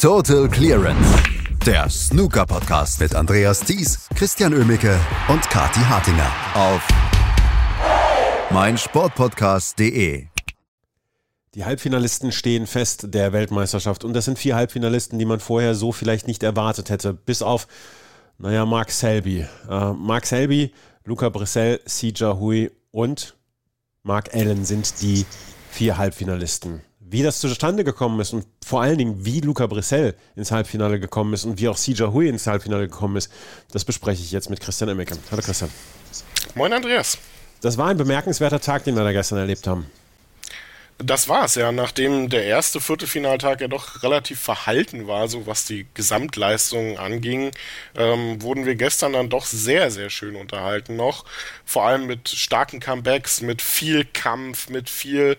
Total Clearance. Der Snooker Podcast mit Andreas Thies, Christian Ömicke und Kati Hartinger auf meinsportpodcast.de. Die Halbfinalisten stehen fest der Weltmeisterschaft und das sind vier Halbfinalisten, die man vorher so vielleicht nicht erwartet hätte, bis auf, naja, Mark Selby. Äh, Mark Selby, Luca Brissell, Sija Hui und Mark Allen sind die vier Halbfinalisten. Wie das zustande gekommen ist und vor allen Dingen, wie Luca Brissell ins Halbfinale gekommen ist und wie auch Sija Hui ins Halbfinale gekommen ist, das bespreche ich jetzt mit Christian Emmeke. Hallo Christian. Moin Andreas. Das war ein bemerkenswerter Tag, den wir da gestern erlebt haben. Das war es ja, nachdem der erste Viertelfinaltag ja doch relativ verhalten war, so was die Gesamtleistung anging, ähm, wurden wir gestern dann doch sehr, sehr schön unterhalten noch. Vor allem mit starken Comebacks, mit viel Kampf, mit viel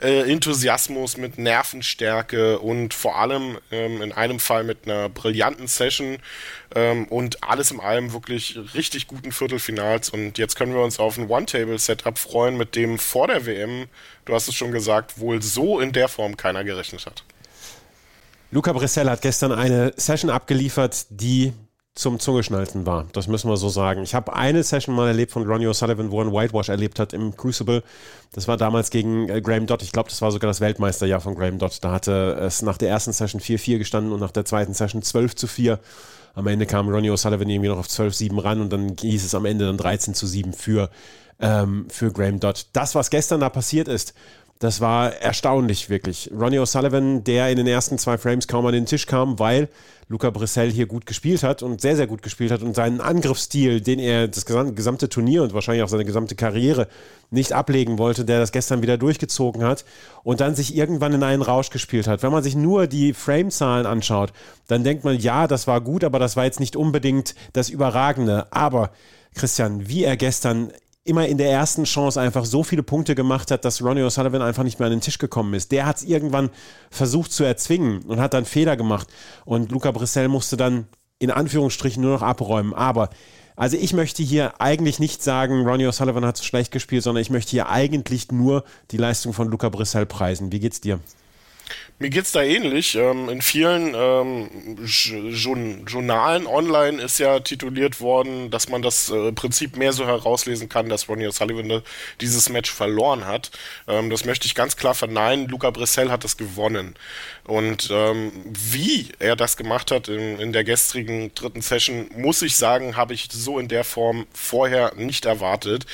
äh, Enthusiasmus, mit Nervenstärke und vor allem ähm, in einem Fall mit einer brillanten Session ähm, und alles in allem wirklich richtig guten Viertelfinals. Und jetzt können wir uns auf ein One-Table-Setup freuen, mit dem vor der WM, du hast es schon gesagt, wohl so in der Form keiner gerechnet hat. Luca Brissell hat gestern eine Session abgeliefert, die zum Zungeschnalzen war. Das müssen wir so sagen. Ich habe eine Session mal erlebt von Ronnie O'Sullivan, wo er einen Whitewash erlebt hat im Crucible. Das war damals gegen äh, Graham Dodd. Ich glaube, das war sogar das Weltmeisterjahr von Graham Dodd. Da hatte es nach der ersten Session 4-4 gestanden und nach der zweiten Session 12 zu 4. Am Ende kam Ronnie O'Sullivan irgendwie noch auf 12-7 ran und dann hieß es am Ende dann 13 zu 7 für, ähm, für Graham Dodd. Das, was gestern da passiert ist, das war erstaunlich, wirklich. Ronnie O'Sullivan, der in den ersten zwei Frames kaum an den Tisch kam, weil Luca Brissell hier gut gespielt hat und sehr, sehr gut gespielt hat und seinen Angriffsstil, den er das gesamte Turnier und wahrscheinlich auch seine gesamte Karriere nicht ablegen wollte, der das gestern wieder durchgezogen hat und dann sich irgendwann in einen Rausch gespielt hat. Wenn man sich nur die Frame-Zahlen anschaut, dann denkt man, ja, das war gut, aber das war jetzt nicht unbedingt das Überragende. Aber Christian, wie er gestern immer in der ersten Chance einfach so viele Punkte gemacht hat, dass Ronnie O'Sullivan einfach nicht mehr an den Tisch gekommen ist. Der hat es irgendwann versucht zu erzwingen und hat dann Fehler gemacht. Und Luca Brissell musste dann in Anführungsstrichen nur noch abräumen. Aber also ich möchte hier eigentlich nicht sagen, Ronnie O'Sullivan hat so schlecht gespielt, sondern ich möchte hier eigentlich nur die Leistung von Luca Brissell preisen. Wie geht's dir? Mir geht's da ähnlich. Ähm, in vielen ähm, Journalen online ist ja tituliert worden, dass man das äh, Prinzip mehr so herauslesen kann, dass Ronnie O'Sullivan dieses Match verloren hat. Ähm, das möchte ich ganz klar verneinen. Luca Brissell hat das gewonnen. Und wie er das gemacht hat in der gestrigen dritten Session, muss ich sagen, habe ich so in der Form vorher nicht erwartet.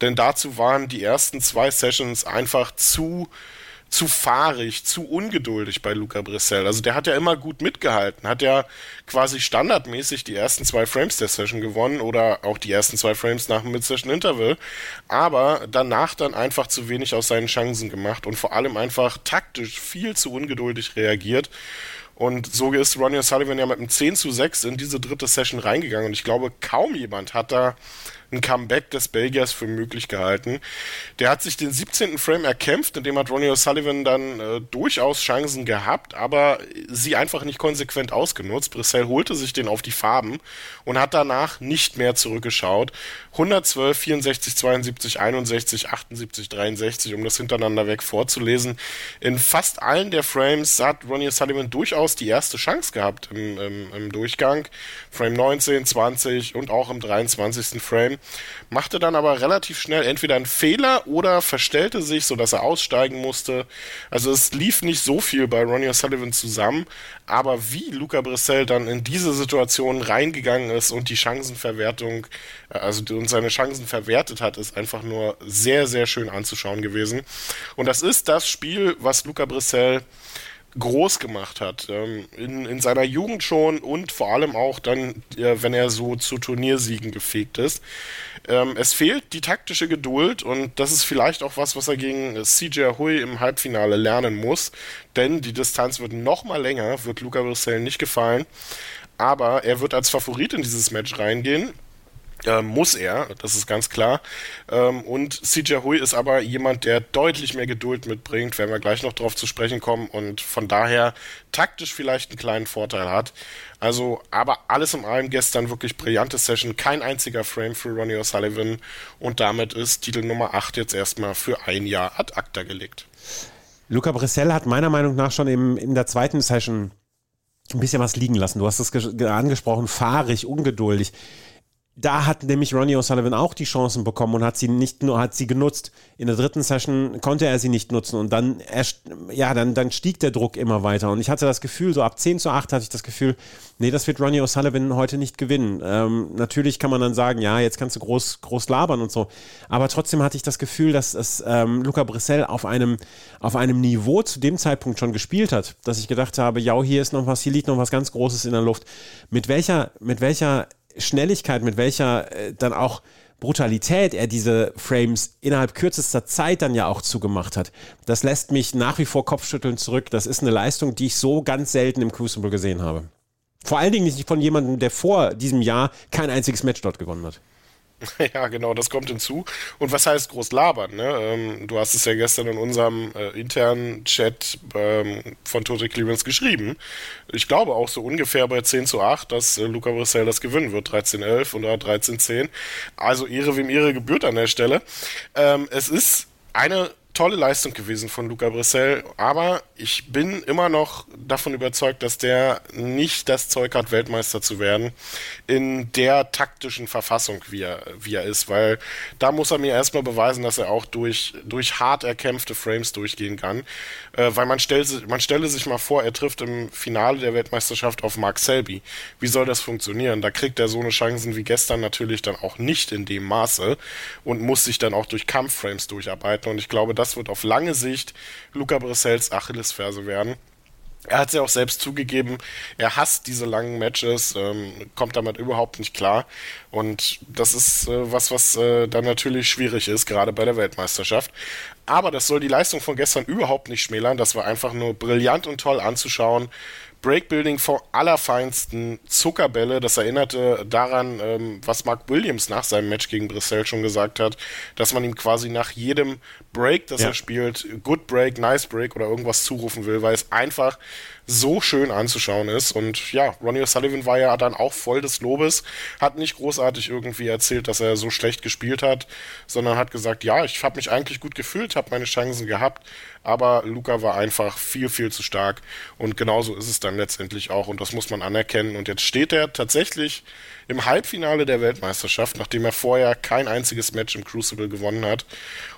Denn dazu waren die ersten zwei Sessions einfach zu zu fahrig, zu ungeduldig bei Luca Brissell. Also der hat ja immer gut mitgehalten, hat ja quasi standardmäßig die ersten zwei Frames der Session gewonnen oder auch die ersten zwei Frames nach dem Mid-Session Interval, aber danach dann einfach zu wenig aus seinen Chancen gemacht und vor allem einfach taktisch viel zu ungeduldig reagiert. Und so ist Ronnie O'Sullivan ja mit einem 10 zu 6 in diese dritte Session reingegangen. Und ich glaube, kaum jemand hat da ein Comeback des Belgiers für möglich gehalten. Der hat sich den 17. Frame erkämpft, in dem hat Ronnie O'Sullivan dann äh, durchaus Chancen gehabt, aber sie einfach nicht konsequent ausgenutzt. Brissell holte sich den auf die Farben und hat danach nicht mehr zurückgeschaut. 112, 64, 72, 61, 78, 63, um das hintereinander weg vorzulesen. In fast allen der Frames hat Ronnie O'Sullivan durchaus die erste Chance gehabt im, im, im Durchgang. Frame 19, 20 und auch im 23. Frame machte dann aber relativ schnell entweder einen Fehler oder verstellte sich, sodass er aussteigen musste. Also es lief nicht so viel bei Ronnie O'Sullivan zusammen, aber wie Luca Brissell dann in diese Situation reingegangen ist und die Chancenverwertung, äh, also und seine Chancen verwertet hat, ist einfach nur sehr, sehr schön anzuschauen gewesen. Und das ist das Spiel, was Luca Brissell groß gemacht hat. Ähm, in, in seiner Jugend schon und vor allem auch dann, wenn er so zu Turniersiegen gefegt ist. Ähm, es fehlt die taktische Geduld und das ist vielleicht auch was, was er gegen CJ Hui im Halbfinale lernen muss, denn die Distanz wird noch mal länger, wird Luca Brissell nicht gefallen. Aber er wird als Favorit in dieses Match reingehen äh, muss er, das ist ganz klar. Ähm, und CJ Hui ist aber jemand, der deutlich mehr Geduld mitbringt, werden wir gleich noch drauf zu sprechen kommen und von daher taktisch vielleicht einen kleinen Vorteil hat. Also, aber alles in allem gestern wirklich brillante Session, kein einziger Frame für Ronnie O'Sullivan und damit ist Titel Nummer 8 jetzt erstmal für ein Jahr ad acta gelegt. Luca Brissell hat meiner Meinung nach schon im, in der zweiten Session ein bisschen was liegen lassen. Du hast es angesprochen, fahrig, ungeduldig da hat nämlich Ronnie O'Sullivan auch die Chancen bekommen und hat sie nicht nur hat sie genutzt. In der dritten Session konnte er sie nicht nutzen und dann ja, dann, dann stieg der Druck immer weiter und ich hatte das Gefühl, so ab 10 zu 8 hatte ich das Gefühl, nee, das wird Ronnie O'Sullivan heute nicht gewinnen. Ähm, natürlich kann man dann sagen, ja, jetzt kannst du groß, groß labern und so, aber trotzdem hatte ich das Gefühl, dass es ähm, Luca Brissell auf einem, auf einem Niveau zu dem Zeitpunkt schon gespielt hat, dass ich gedacht habe, ja, hier ist noch was, hier liegt noch was ganz Großes in der Luft. Mit welcher, mit welcher Schnelligkeit, mit welcher äh, dann auch Brutalität er diese Frames innerhalb kürzester Zeit dann ja auch zugemacht hat, das lässt mich nach wie vor Kopfschütteln zurück. Das ist eine Leistung, die ich so ganz selten im Crucible gesehen habe. Vor allen Dingen nicht von jemandem, der vor diesem Jahr kein einziges Match dort gewonnen hat. Ja, genau, das kommt hinzu. Und was heißt groß labern? Ne? Ähm, du hast es ja gestern in unserem äh, internen Chat ähm, von Total Clearance geschrieben. Ich glaube auch so ungefähr bei 10 zu 8, dass äh, Luca Brissell das gewinnen wird. 13-11 oder 13-10. Also Ehre wem Ehre gebührt an der Stelle. Ähm, es ist eine tolle Leistung gewesen von Luca Brissell, aber ich bin immer noch davon überzeugt, dass der nicht das Zeug hat, Weltmeister zu werden, in der taktischen Verfassung, wie er, wie er ist, weil da muss er mir erstmal beweisen, dass er auch durch, durch hart erkämpfte Frames durchgehen kann, äh, weil man, stellt, man stelle sich mal vor, er trifft im Finale der Weltmeisterschaft auf Mark Selby. Wie soll das funktionieren? Da kriegt er so eine Chancen wie gestern natürlich dann auch nicht in dem Maße und muss sich dann auch durch Kampfframes durcharbeiten und ich glaube, das wird auf lange Sicht Luca Brissells Achillesferse werden. Er hat es ja auch selbst zugegeben, er hasst diese langen Matches, ähm, kommt damit überhaupt nicht klar. Und das ist äh, was, was äh, dann natürlich schwierig ist, gerade bei der Weltmeisterschaft. Aber das soll die Leistung von gestern überhaupt nicht schmälern. Das war einfach nur brillant und toll anzuschauen. Breakbuilding vom allerfeinsten, Zuckerbälle. Das erinnerte daran, ähm, was Mark Williams nach seinem Match gegen Brissell schon gesagt hat, dass man ihm quasi nach jedem Break, das ja. er spielt, Good Break, Nice Break oder irgendwas zurufen will, weil es einfach so schön anzuschauen ist. Und ja, Ronnie O'Sullivan war ja dann auch voll des Lobes, hat nicht großartig irgendwie erzählt, dass er so schlecht gespielt hat, sondern hat gesagt, ja, ich habe mich eigentlich gut gefühlt, habe meine Chancen gehabt, aber Luca war einfach viel, viel zu stark. Und genauso ist es dann letztendlich auch. Und das muss man anerkennen. Und jetzt steht er tatsächlich im Halbfinale der Weltmeisterschaft, nachdem er vorher kein einziges Match im Crucible gewonnen hat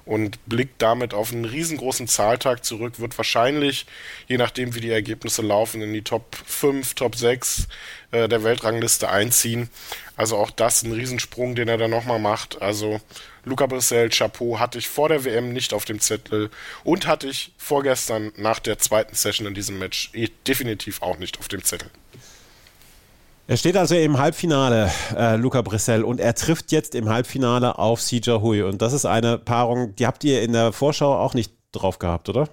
und blickt damit auf einen riesengroßen Zahltag zurück, wird wahrscheinlich, je nachdem wie die Ergebnisse laufen, in die Top 5, Top 6 äh, der Weltrangliste einziehen. Also auch das ein Riesensprung, den er da nochmal macht. Also Luca Brissell, Chapeau, hatte ich vor der WM nicht auf dem Zettel und hatte ich vorgestern nach der zweiten Session in diesem Match eh definitiv auch nicht auf dem Zettel. Er steht also im Halbfinale, äh, Luca Brissell, und er trifft jetzt im Halbfinale auf Sija Hui. Und das ist eine Paarung, die habt ihr in der Vorschau auch nicht drauf gehabt, oder?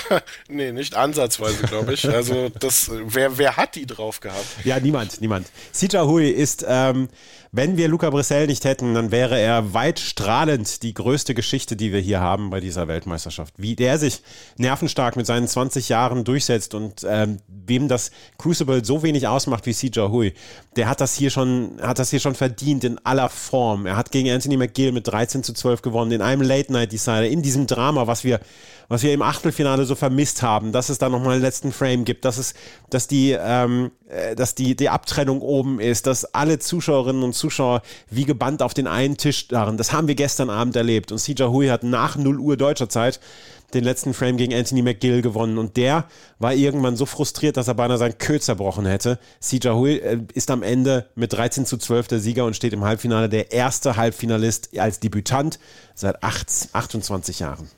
nee, nicht ansatzweise, glaube ich. Also, das, wer, wer hat die drauf gehabt? Ja, niemand, niemand. Sija Hui ist ähm, wenn wir Luca Brissell nicht hätten, dann wäre er weit strahlend die größte Geschichte, die wir hier haben bei dieser Weltmeisterschaft. Wie der sich nervenstark mit seinen 20 Jahren durchsetzt und ähm, wem das Crucible so wenig ausmacht wie CJ Hui, der hat das hier schon, hat das hier schon verdient in aller Form. Er hat gegen Anthony McGill mit 13 zu 12 gewonnen, in einem Late Night Decider, in diesem Drama, was wir, was wir im Achtelfinale so vermisst haben, dass es da nochmal einen letzten Frame gibt, dass es, dass die, ähm, äh, dass die, die Abtrennung oben ist, dass alle Zuschauerinnen und Zuschauer wie gebannt auf den einen Tisch starren. Das haben wir gestern Abend erlebt. Und CJ Hui hat nach 0 Uhr deutscher Zeit den letzten Frame gegen Anthony McGill gewonnen. Und der war irgendwann so frustriert, dass er beinahe seinen Kö zerbrochen hätte. CJ Hui äh, ist am Ende mit 13 zu 12 der Sieger und steht im Halbfinale der erste Halbfinalist als Debütant seit 8, 28 Jahren.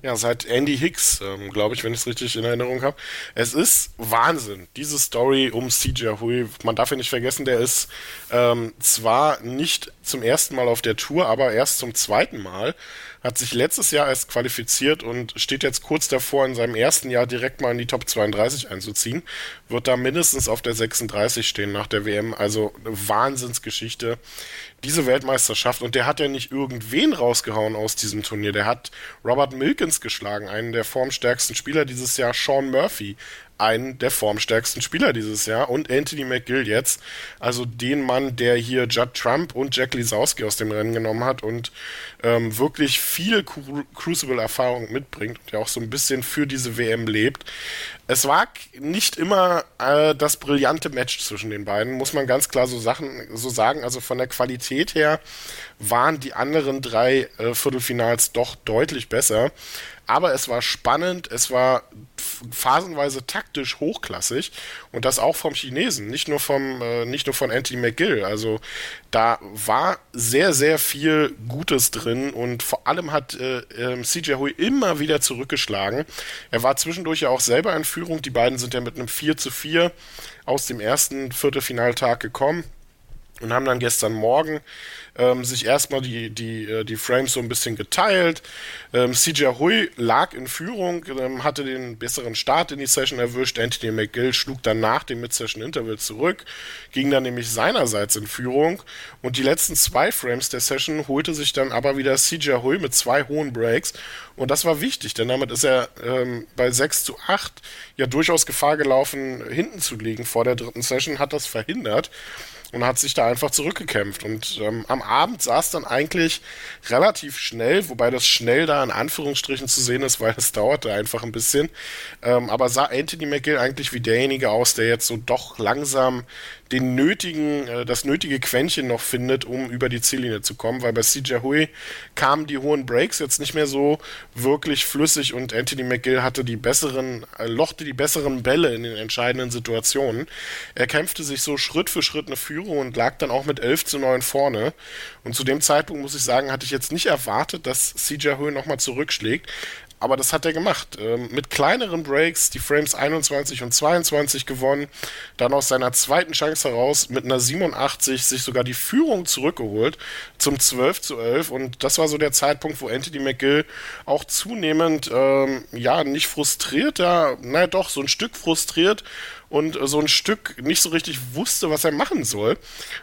Ja, seit Andy Hicks, ähm, glaube ich, wenn ich es richtig in Erinnerung habe. Es ist Wahnsinn, diese Story um CJ Hui. Man darf ja nicht vergessen, der ist ähm, zwar nicht zum ersten Mal auf der Tour, aber erst zum zweiten Mal hat sich letztes Jahr erst qualifiziert und steht jetzt kurz davor, in seinem ersten Jahr direkt mal in die Top 32 einzuziehen. Wird da mindestens auf der 36 stehen nach der WM. Also eine Wahnsinnsgeschichte. Diese Weltmeisterschaft. Und der hat ja nicht irgendwen rausgehauen aus diesem Turnier. Der hat Robert Milkins geschlagen, einen der formstärksten Spieler dieses Jahr, Sean Murphy einen der formstärksten Spieler dieses Jahr und Anthony McGill jetzt, also den Mann, der hier Judd Trump und Jack Lisowski aus dem Rennen genommen hat und ähm, wirklich viel Cru Crucible-Erfahrung mitbringt und der auch so ein bisschen für diese WM lebt. Es war nicht immer äh, das brillante Match zwischen den beiden, muss man ganz klar so Sachen so sagen. Also von der Qualität her waren die anderen drei äh, Viertelfinals doch deutlich besser aber es war spannend, es war phasenweise taktisch hochklassig und das auch vom Chinesen, nicht nur vom, äh, nicht nur von Anthony McGill. Also da war sehr, sehr viel Gutes drin und vor allem hat äh, äh, CJ Hui immer wieder zurückgeschlagen. Er war zwischendurch ja auch selber in Führung. Die beiden sind ja mit einem 4 zu 4 aus dem ersten Viertelfinaltag gekommen und haben dann gestern Morgen ähm, sich erstmal die, die, äh, die Frames so ein bisschen geteilt. Ähm, CJ Hui lag in Führung, ähm, hatte den besseren Start in die Session erwischt. Anthony McGill schlug dann nach dem Mid-Session-Interval zurück, ging dann nämlich seinerseits in Führung. Und die letzten zwei Frames der Session holte sich dann aber wieder CJ Hui mit zwei hohen Breaks. Und das war wichtig, denn damit ist er ähm, bei 6 zu 8 ja durchaus Gefahr gelaufen, hinten zu liegen vor der dritten Session, hat das verhindert und hat sich da einfach zurückgekämpft. Und ähm, am Abend es dann eigentlich relativ schnell, wobei das schnell da in Anführungsstrichen zu sehen ist, weil es dauerte einfach ein bisschen. Ähm, aber sah Anthony McGill eigentlich wie derjenige aus, der jetzt so doch langsam den nötigen, äh, das nötige Quäntchen noch findet, um über die Ziellinie zu kommen, weil bei CJ Hui kamen die hohen Breaks jetzt nicht mehr so wirklich flüssig und Anthony McGill hatte die besseren, äh, lochte die besseren Bälle in den entscheidenden Situationen. Er kämpfte sich so Schritt für Schritt eine Führung und lag dann auch mit 11 zu 9 vorne. Und zu dem Zeitpunkt muss ich sagen, hatte ich jetzt nicht erwartet, dass CJ Hui nochmal zurückschlägt aber das hat er gemacht. Ähm, mit kleineren Breaks die Frames 21 und 22 gewonnen, dann aus seiner zweiten Chance heraus mit einer 87 sich sogar die Führung zurückgeholt zum 12 zu 11 und das war so der Zeitpunkt, wo Anthony McGill auch zunehmend, ähm, ja, nicht frustriert, ja, naja doch, so ein Stück frustriert und so ein Stück nicht so richtig wusste, was er machen soll.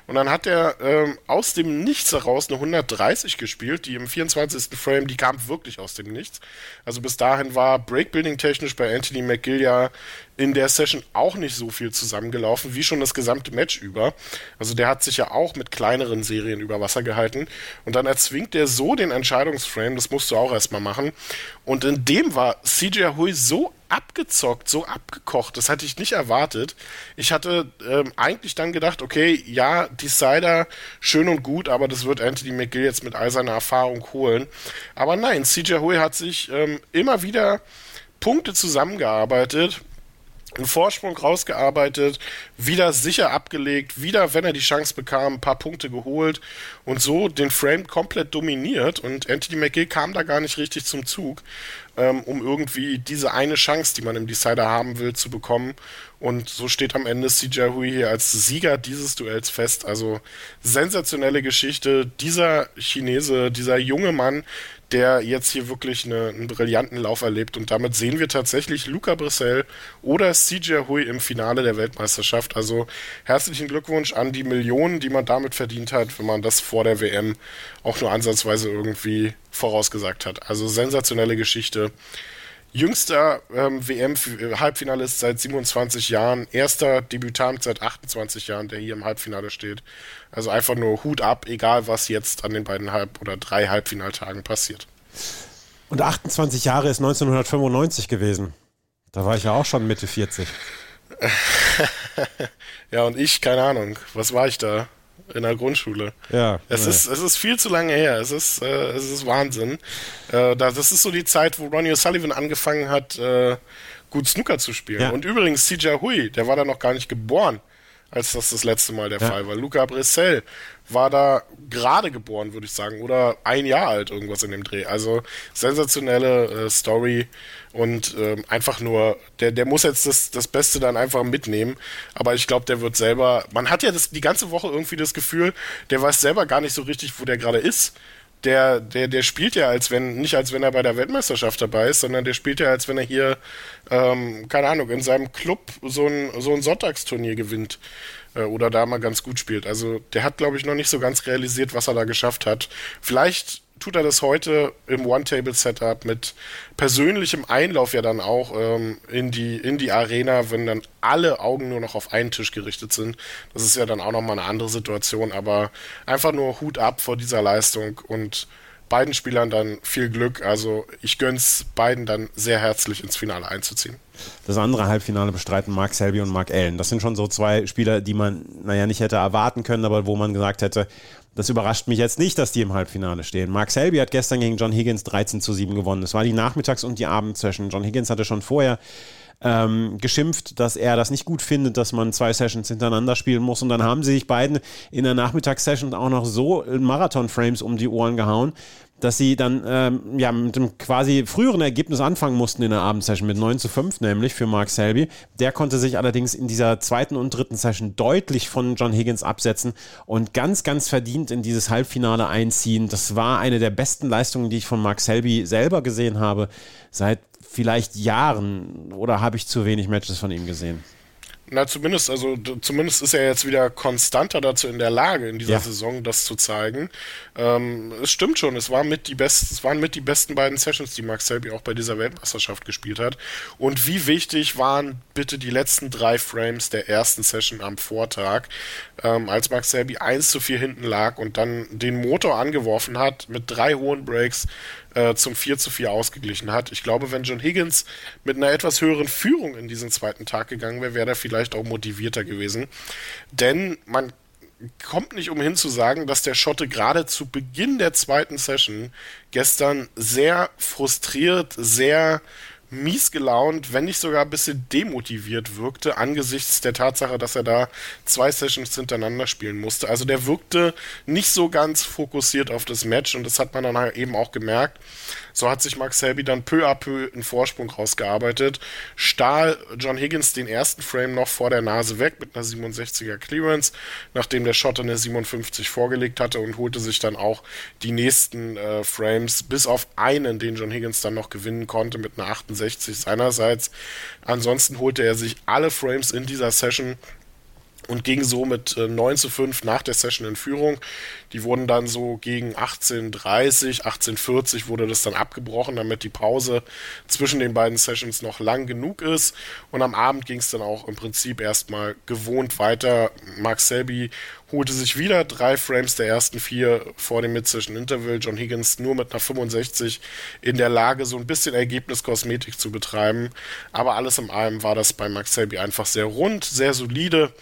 Und dann hat er ähm, aus dem Nichts heraus eine 130 gespielt, die im 24. Frame, die kam wirklich aus dem Nichts. Also bis dahin war Breakbuilding technisch bei Anthony McGill ja in der Session auch nicht so viel zusammengelaufen, wie schon das gesamte Match über. Also der hat sich ja auch mit kleineren Serien über Wasser gehalten. Und dann erzwingt er so den Entscheidungsframe, das musst du auch erstmal machen. Und in dem war CJ Hui so abgezockt, so abgekocht, das hatte ich nicht erwartet. Ich hatte ähm, eigentlich dann gedacht, okay, ja, Decider, schön und gut, aber das wird Anthony McGill jetzt mit all seiner Erfahrung holen. Aber nein, CJ Hui hat sich ähm, immer wieder Punkte zusammengearbeitet einen Vorsprung rausgearbeitet, wieder sicher abgelegt, wieder, wenn er die Chance bekam, ein paar Punkte geholt und so den Frame komplett dominiert. Und Anthony McGill kam da gar nicht richtig zum Zug, ähm, um irgendwie diese eine Chance, die man im Decider haben will, zu bekommen und so steht am Ende CJ Hui hier als Sieger dieses Duells fest. Also sensationelle Geschichte. Dieser Chinese, dieser junge Mann, der jetzt hier wirklich eine, einen brillanten Lauf erlebt. Und damit sehen wir tatsächlich Luca Brissell oder CJ Hui im Finale der Weltmeisterschaft. Also herzlichen Glückwunsch an die Millionen, die man damit verdient hat, wenn man das vor der WM auch nur ansatzweise irgendwie vorausgesagt hat. Also sensationelle Geschichte. Jüngster ähm, WM-Halbfinalist seit 27 Jahren, erster Debütant seit 28 Jahren, der hier im Halbfinale steht. Also einfach nur Hut ab, egal was jetzt an den beiden Halb- oder drei Halbfinaltagen passiert. Und 28 Jahre ist 1995 gewesen. Da war ich ja auch schon Mitte 40. ja, und ich, keine Ahnung, was war ich da? In der Grundschule. Ja. Es ja. ist es ist viel zu lange her. Es ist äh, es ist Wahnsinn. Äh, das ist so die Zeit, wo Ronnie O'Sullivan angefangen hat, äh, gut Snooker zu spielen. Ja. Und übrigens CJ Hui, der war da noch gar nicht geboren, als das das letzte Mal der ja. Fall war. Luca Brissell war da gerade geboren, würde ich sagen, oder ein Jahr alt, irgendwas in dem Dreh. Also sensationelle äh, Story und ähm, einfach nur, der, der muss jetzt das, das Beste dann einfach mitnehmen. Aber ich glaube, der wird selber, man hat ja das, die ganze Woche irgendwie das Gefühl, der weiß selber gar nicht so richtig, wo der gerade ist der, der, der spielt ja als wenn, nicht als wenn er bei der Weltmeisterschaft dabei ist, sondern der spielt ja als wenn er hier, ähm, keine Ahnung, in seinem Club so ein, so ein Sonntagsturnier gewinnt äh, oder da mal ganz gut spielt. Also der hat, glaube ich, noch nicht so ganz realisiert, was er da geschafft hat. Vielleicht tut er das heute im One-Table-Setup mit persönlichem Einlauf ja dann auch ähm, in, die, in die Arena, wenn dann alle Augen nur noch auf einen Tisch gerichtet sind. Das ist ja dann auch nochmal eine andere Situation, aber einfach nur Hut ab vor dieser Leistung und beiden Spielern dann viel Glück. Also ich gönn's beiden dann sehr herzlich ins Finale einzuziehen. Das andere Halbfinale bestreiten Mark Selby und Mark Allen. Das sind schon so zwei Spieler, die man, naja, nicht hätte erwarten können, aber wo man gesagt hätte, das überrascht mich jetzt nicht, dass die im Halbfinale stehen. Mark Selby hat gestern gegen John Higgins 13 zu 7 gewonnen. Das war die Nachmittags- und die Abendsession. John Higgins hatte schon vorher ähm, geschimpft, dass er das nicht gut findet, dass man zwei Sessions hintereinander spielen muss. Und dann haben sie sich beiden in der Nachmittagssession auch noch so Marathon-Frames um die Ohren gehauen, dass sie dann ähm, ja, mit dem quasi früheren Ergebnis anfangen mussten in der Abendsession mit 9 zu 5 nämlich für Mark Selby. Der konnte sich allerdings in dieser zweiten und dritten Session deutlich von John Higgins absetzen und ganz, ganz verdient in dieses Halbfinale einziehen. Das war eine der besten Leistungen, die ich von Mark Selby selber gesehen habe, seit vielleicht Jahren. Oder habe ich zu wenig Matches von ihm gesehen? Na, zumindest, also zumindest ist er jetzt wieder konstanter dazu in der Lage, in dieser ja. Saison das zu zeigen. Ähm, es stimmt schon, es, war mit die best, es waren mit die besten beiden Sessions, die Max Selby auch bei dieser Weltmeisterschaft gespielt hat. Und wie wichtig waren bitte die letzten drei Frames der ersten Session am Vortag, ähm, als Max Selby 1 zu 4 hinten lag und dann den Motor angeworfen hat mit drei hohen Breaks äh, zum 4 zu 4 ausgeglichen hat. Ich glaube, wenn John Higgins mit einer etwas höheren Führung in diesen zweiten Tag gegangen wäre, wäre er vielleicht auch motivierter gewesen. Denn man kommt nicht umhin zu sagen, dass der Schotte gerade zu Beginn der zweiten Session gestern sehr frustriert, sehr mies gelaunt, wenn nicht sogar ein bisschen demotiviert wirkte, angesichts der Tatsache, dass er da zwei Sessions hintereinander spielen musste. Also der wirkte nicht so ganz fokussiert auf das Match und das hat man dann halt eben auch gemerkt. So hat sich Max Selby dann peu à peu einen Vorsprung rausgearbeitet, stahl John Higgins den ersten Frame noch vor der Nase weg mit einer 67er Clearance, nachdem der Schotter eine 57 vorgelegt hatte und holte sich dann auch die nächsten äh, Frames, bis auf einen, den John Higgins dann noch gewinnen konnte mit einer 68 seinerseits. Ansonsten holte er sich alle Frames in dieser Session und ging so mit äh, 9 zu 5 nach der Session in Führung. Die wurden dann so gegen 18.30, 18.40 wurde das dann abgebrochen, damit die Pause zwischen den beiden Sessions noch lang genug ist. Und am Abend ging es dann auch im Prinzip erstmal gewohnt weiter. Mark Selby holte sich wieder drei Frames der ersten vier vor dem Mid-Session Interval. John Higgins nur mit einer 65 in der Lage, so ein bisschen Ergebniskosmetik zu betreiben. Aber alles in allem war das bei Mark Selby einfach sehr rund, sehr solide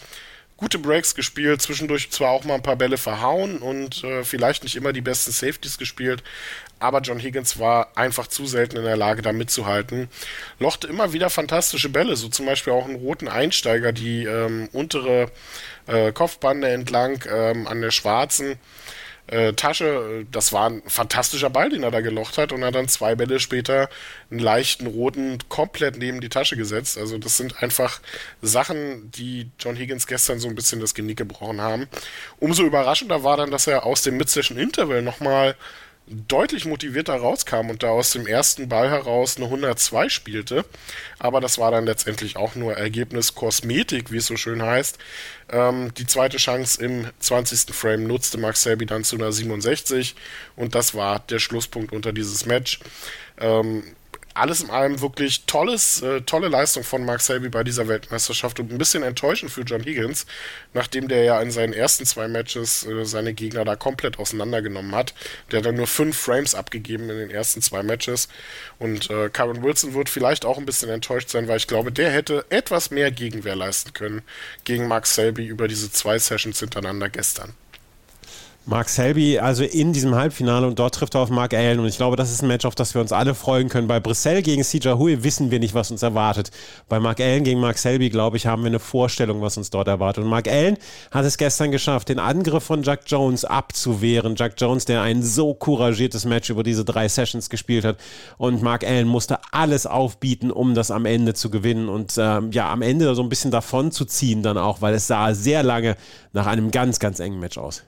gute Breaks gespielt, zwischendurch zwar auch mal ein paar Bälle verhauen und äh, vielleicht nicht immer die besten Safeties gespielt, aber John Higgins war einfach zu selten in der Lage, da mitzuhalten. Lochte immer wieder fantastische Bälle, so zum Beispiel auch einen roten Einsteiger, die ähm, untere äh, Kopfbande entlang ähm, an der schwarzen äh, Tasche. Das war ein fantastischer Ball, den er da gelocht hat und hat dann zwei Bälle später einen leichten roten komplett neben die Tasche gesetzt. Also das sind einfach Sachen, die John Higgins gestern so ein bisschen das Genick gebrochen haben. Umso überraschender war dann, dass er aus dem Mid-Session Interval nochmal deutlich motivierter rauskam und da aus dem ersten Ball heraus eine 102 spielte. Aber das war dann letztendlich auch nur Ergebnis Kosmetik, wie es so schön heißt. Ähm, die zweite Chance im 20. Frame nutzte Max Selby dann zu einer 67 und das war der Schlusspunkt unter dieses Match. Ähm, alles in allem wirklich tolles, äh, tolle Leistung von Mark Selby bei dieser Weltmeisterschaft und ein bisschen enttäuschend für John Higgins, nachdem der ja in seinen ersten zwei Matches äh, seine Gegner da komplett auseinandergenommen hat. Der hat dann nur fünf Frames abgegeben in den ersten zwei Matches und äh, Karen Wilson wird vielleicht auch ein bisschen enttäuscht sein, weil ich glaube, der hätte etwas mehr Gegenwehr leisten können gegen Mark Selby über diese zwei Sessions hintereinander gestern. Mark Selby, also in diesem Halbfinale und dort trifft er auf Mark Allen und ich glaube, das ist ein Match, auf das wir uns alle freuen können. Bei Brissell gegen CJ Hui wissen wir nicht, was uns erwartet. Bei Mark Allen gegen Mark Selby, glaube ich, haben wir eine Vorstellung, was uns dort erwartet. Und Mark Allen hat es gestern geschafft, den Angriff von Jack Jones abzuwehren. Jack Jones, der ein so couragiertes Match über diese drei Sessions gespielt hat und Mark Allen musste alles aufbieten, um das am Ende zu gewinnen und ähm, ja, am Ende so ein bisschen davon zu ziehen dann auch, weil es sah sehr lange nach einem ganz, ganz engen Match aus.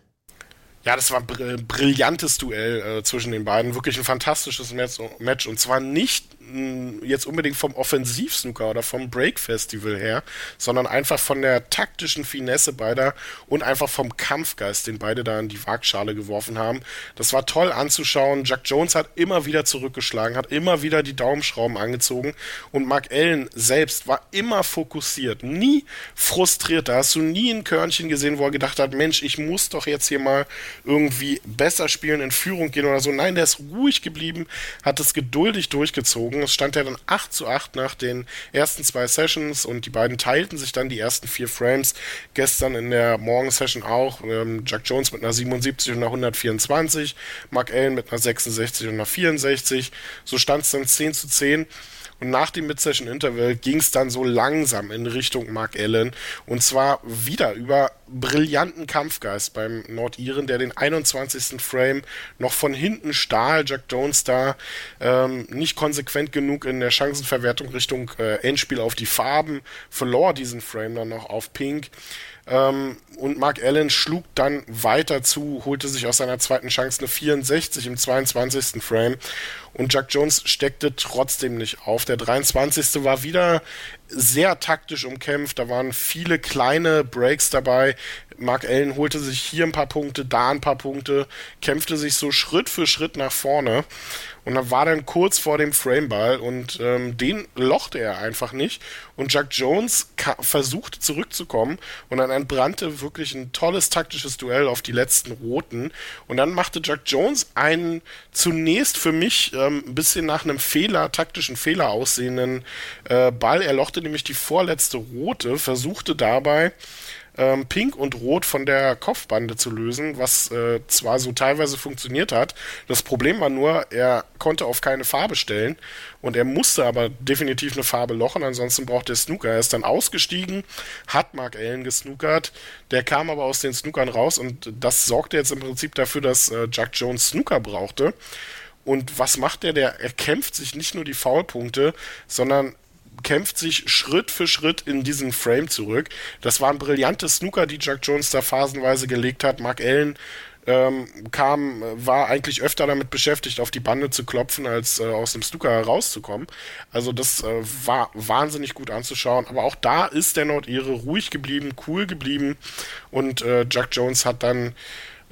Ja, das war ein br brillantes Duell äh, zwischen den beiden. Wirklich ein fantastisches Match. Und zwar nicht jetzt unbedingt vom Offensivsnooker oder vom Break-Festival her, sondern einfach von der taktischen Finesse beider und einfach vom Kampfgeist, den beide da in die Waagschale geworfen haben. Das war toll anzuschauen. Jack Jones hat immer wieder zurückgeschlagen, hat immer wieder die Daumenschrauben angezogen und Mark Allen selbst war immer fokussiert, nie frustriert. Da hast du nie ein Körnchen gesehen, wo er gedacht hat, Mensch, ich muss doch jetzt hier mal irgendwie besser spielen, in Führung gehen oder so. Nein, der ist ruhig geblieben, hat es geduldig durchgezogen es stand ja dann 8 zu 8 nach den ersten zwei Sessions und die beiden teilten sich dann die ersten vier Frames. Gestern in der Morgen-Session auch. Ähm, Jack Jones mit einer 77 und einer 124, Mark Allen mit einer 66 und einer 64. So stand es dann 10 zu 10. Und nach dem Mid-Session-Interval ging es dann so langsam in Richtung Mark Allen. Und zwar wieder über brillanten Kampfgeist beim Nordiren, der den 21. Frame noch von hinten stahl. Jack Jones da ähm, nicht konsequent genug in der Chancenverwertung Richtung äh, Endspiel auf die Farben, verlor diesen Frame dann noch auf Pink. Ähm, und Mark Allen schlug dann weiter zu, holte sich aus seiner zweiten Chance eine 64 im 22. Frame. Und Jack Jones steckte trotzdem nicht auf. Der 23. war wieder sehr taktisch umkämpft. Da waren viele kleine Breaks dabei. Mark Allen holte sich hier ein paar Punkte, da ein paar Punkte, kämpfte sich so Schritt für Schritt nach vorne. Und dann war dann kurz vor dem Frameball und ähm, den lochte er einfach nicht. Und Jack Jones versuchte zurückzukommen und dann entbrannte wirklich ein tolles taktisches Duell auf die letzten Roten. Und dann machte Jack Jones einen zunächst für mich ähm, ein bisschen nach einem Fehler, taktischen Fehler aussehenden äh, Ball. Er lochte nämlich die vorletzte Rote, versuchte dabei ähm, Pink und Rot von der Kopfbande zu lösen, was äh, zwar so teilweise funktioniert hat. Das Problem war nur, er konnte auf keine Farbe stellen und er musste aber definitiv eine Farbe lochen, ansonsten braucht er Snooker. Er ist dann ausgestiegen, hat Mark Allen gesnookert, der kam aber aus den Snookern raus und das sorgte jetzt im Prinzip dafür, dass äh, Jack Jones Snooker brauchte. Und was macht der? Der erkämpft sich nicht nur die Foulpunkte, sondern kämpft sich Schritt für Schritt in diesen Frame zurück. Das waren brillante Snooker, die Jack Jones da phasenweise gelegt hat. Mark Allen ähm, kam, war eigentlich öfter damit beschäftigt, auf die Bande zu klopfen, als äh, aus dem Snooker herauszukommen. Also das äh, war wahnsinnig gut anzuschauen. Aber auch da ist der Nordire ruhig geblieben, cool geblieben und äh, Jack Jones hat dann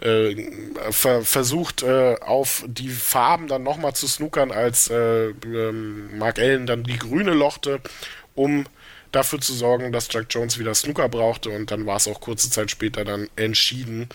äh, ver versucht äh, auf die Farben dann nochmal zu snookern, als äh, ähm, Mark Allen dann die grüne lochte, um dafür zu sorgen, dass Jack Jones wieder Snooker brauchte und dann war es auch kurze Zeit später dann entschieden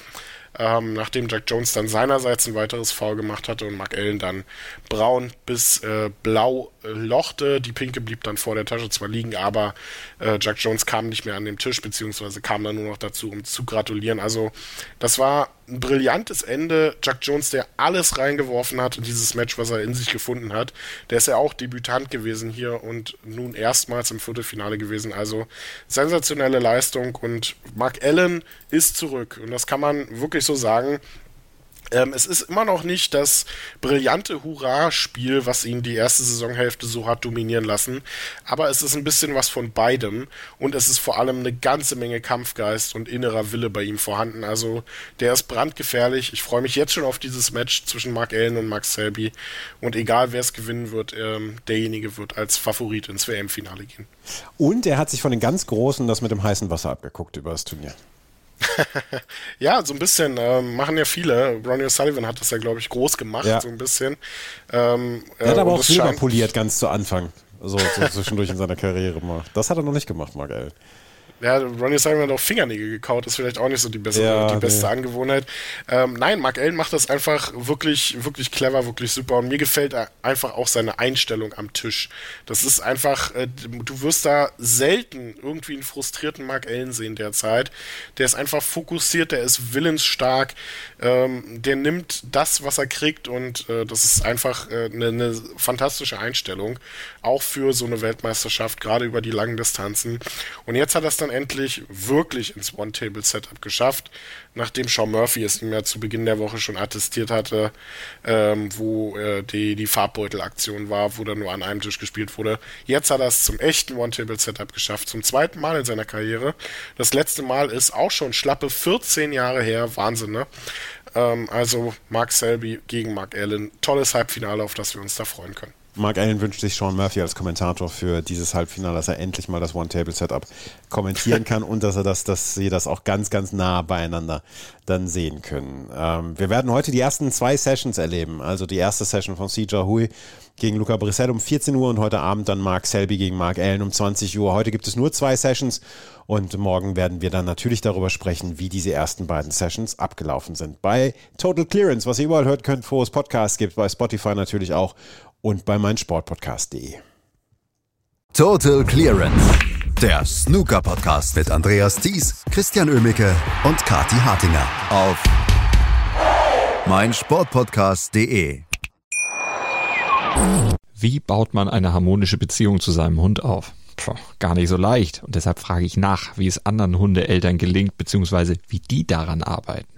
ähm, nachdem Jack Jones dann seinerseits ein weiteres Foul gemacht hatte und Mark Allen dann braun bis äh, blau äh, lochte. Die pinke blieb dann vor der Tasche zwar liegen, aber äh, Jack Jones kam nicht mehr an den Tisch, beziehungsweise kam dann nur noch dazu, um zu gratulieren. Also das war ein brillantes Ende. Jack Jones, der alles reingeworfen hat in dieses Match, was er in sich gefunden hat. Der ist ja auch Debütant gewesen hier und nun erstmals im Viertelfinale gewesen. Also sensationelle Leistung und Mark Allen ist zurück. Und das kann man wirklich so sagen. Ähm, es ist immer noch nicht das brillante Hurra-Spiel, was ihn die erste Saisonhälfte so hat dominieren lassen, aber es ist ein bisschen was von beidem und es ist vor allem eine ganze Menge Kampfgeist und innerer Wille bei ihm vorhanden. Also der ist brandgefährlich. Ich freue mich jetzt schon auf dieses Match zwischen Mark Allen und Max Selby und egal wer es gewinnen wird, ähm, derjenige wird als Favorit ins WM-Finale gehen. Und er hat sich von den ganz Großen das mit dem heißen Wasser abgeguckt über das Turnier. ja, so ein bisschen ähm, machen ja viele. Ronnie O'Sullivan hat das ja, glaube ich, groß gemacht, ja. so ein bisschen. Ähm, er hat äh, aber auch Silber poliert ganz zu Anfang. So, so zwischendurch in seiner Karriere mal. Das hat er noch nicht gemacht, Mark Allen. Ja, Ronnie Simon hat auch Fingernägel gekaut, ist vielleicht auch nicht so die, bessere, ja, die beste nee. Angewohnheit. Ähm, nein, Mark Allen macht das einfach wirklich, wirklich clever, wirklich super. Und mir gefällt einfach auch seine Einstellung am Tisch. Das ist einfach, äh, du wirst da selten irgendwie einen frustrierten Mark Allen sehen derzeit. Der ist einfach fokussiert, der ist willensstark, ähm, der nimmt das, was er kriegt und äh, das ist einfach äh, eine, eine fantastische Einstellung. Auch für so eine Weltmeisterschaft, gerade über die langen Distanzen. Und jetzt hat er es dann dann endlich wirklich ins One-Table-Setup geschafft, nachdem Sean Murphy es ja zu Beginn der Woche schon attestiert hatte, ähm, wo äh, die, die Farbbeutel-Aktion war, wo dann nur an einem Tisch gespielt wurde. Jetzt hat er es zum echten One-Table-Setup geschafft, zum zweiten Mal in seiner Karriere. Das letzte Mal ist auch schon schlappe 14 Jahre her. Wahnsinn, ne? Ähm, also Mark Selby gegen Mark Allen. Tolles Halbfinale, auf das wir uns da freuen können. Mark Allen wünscht sich Sean Murphy als Kommentator für dieses Halbfinale, dass er endlich mal das One-Table-Setup kommentieren kann und dass er das, dass sie das auch ganz, ganz nah beieinander dann sehen können. Ähm, wir werden heute die ersten zwei Sessions erleben. Also die erste Session von Sija Hui gegen Luca Brissett um 14 Uhr und heute Abend dann Mark Selby gegen Mark Allen um 20 Uhr. Heute gibt es nur zwei Sessions und morgen werden wir dann natürlich darüber sprechen, wie diese ersten beiden Sessions abgelaufen sind. Bei Total Clearance, was ihr überall hört könnt, wo es Podcasts gibt, bei Spotify natürlich auch und bei meinsportpodcast.de. Total Clearance. Der Snooker Podcast mit Andreas Thies, Christian Ömicke und Kati Hartinger auf meinsportpodcast.de. Wie baut man eine harmonische Beziehung zu seinem Hund auf? Puh, gar nicht so leicht. Und deshalb frage ich nach, wie es anderen Hundeeltern gelingt, beziehungsweise wie die daran arbeiten.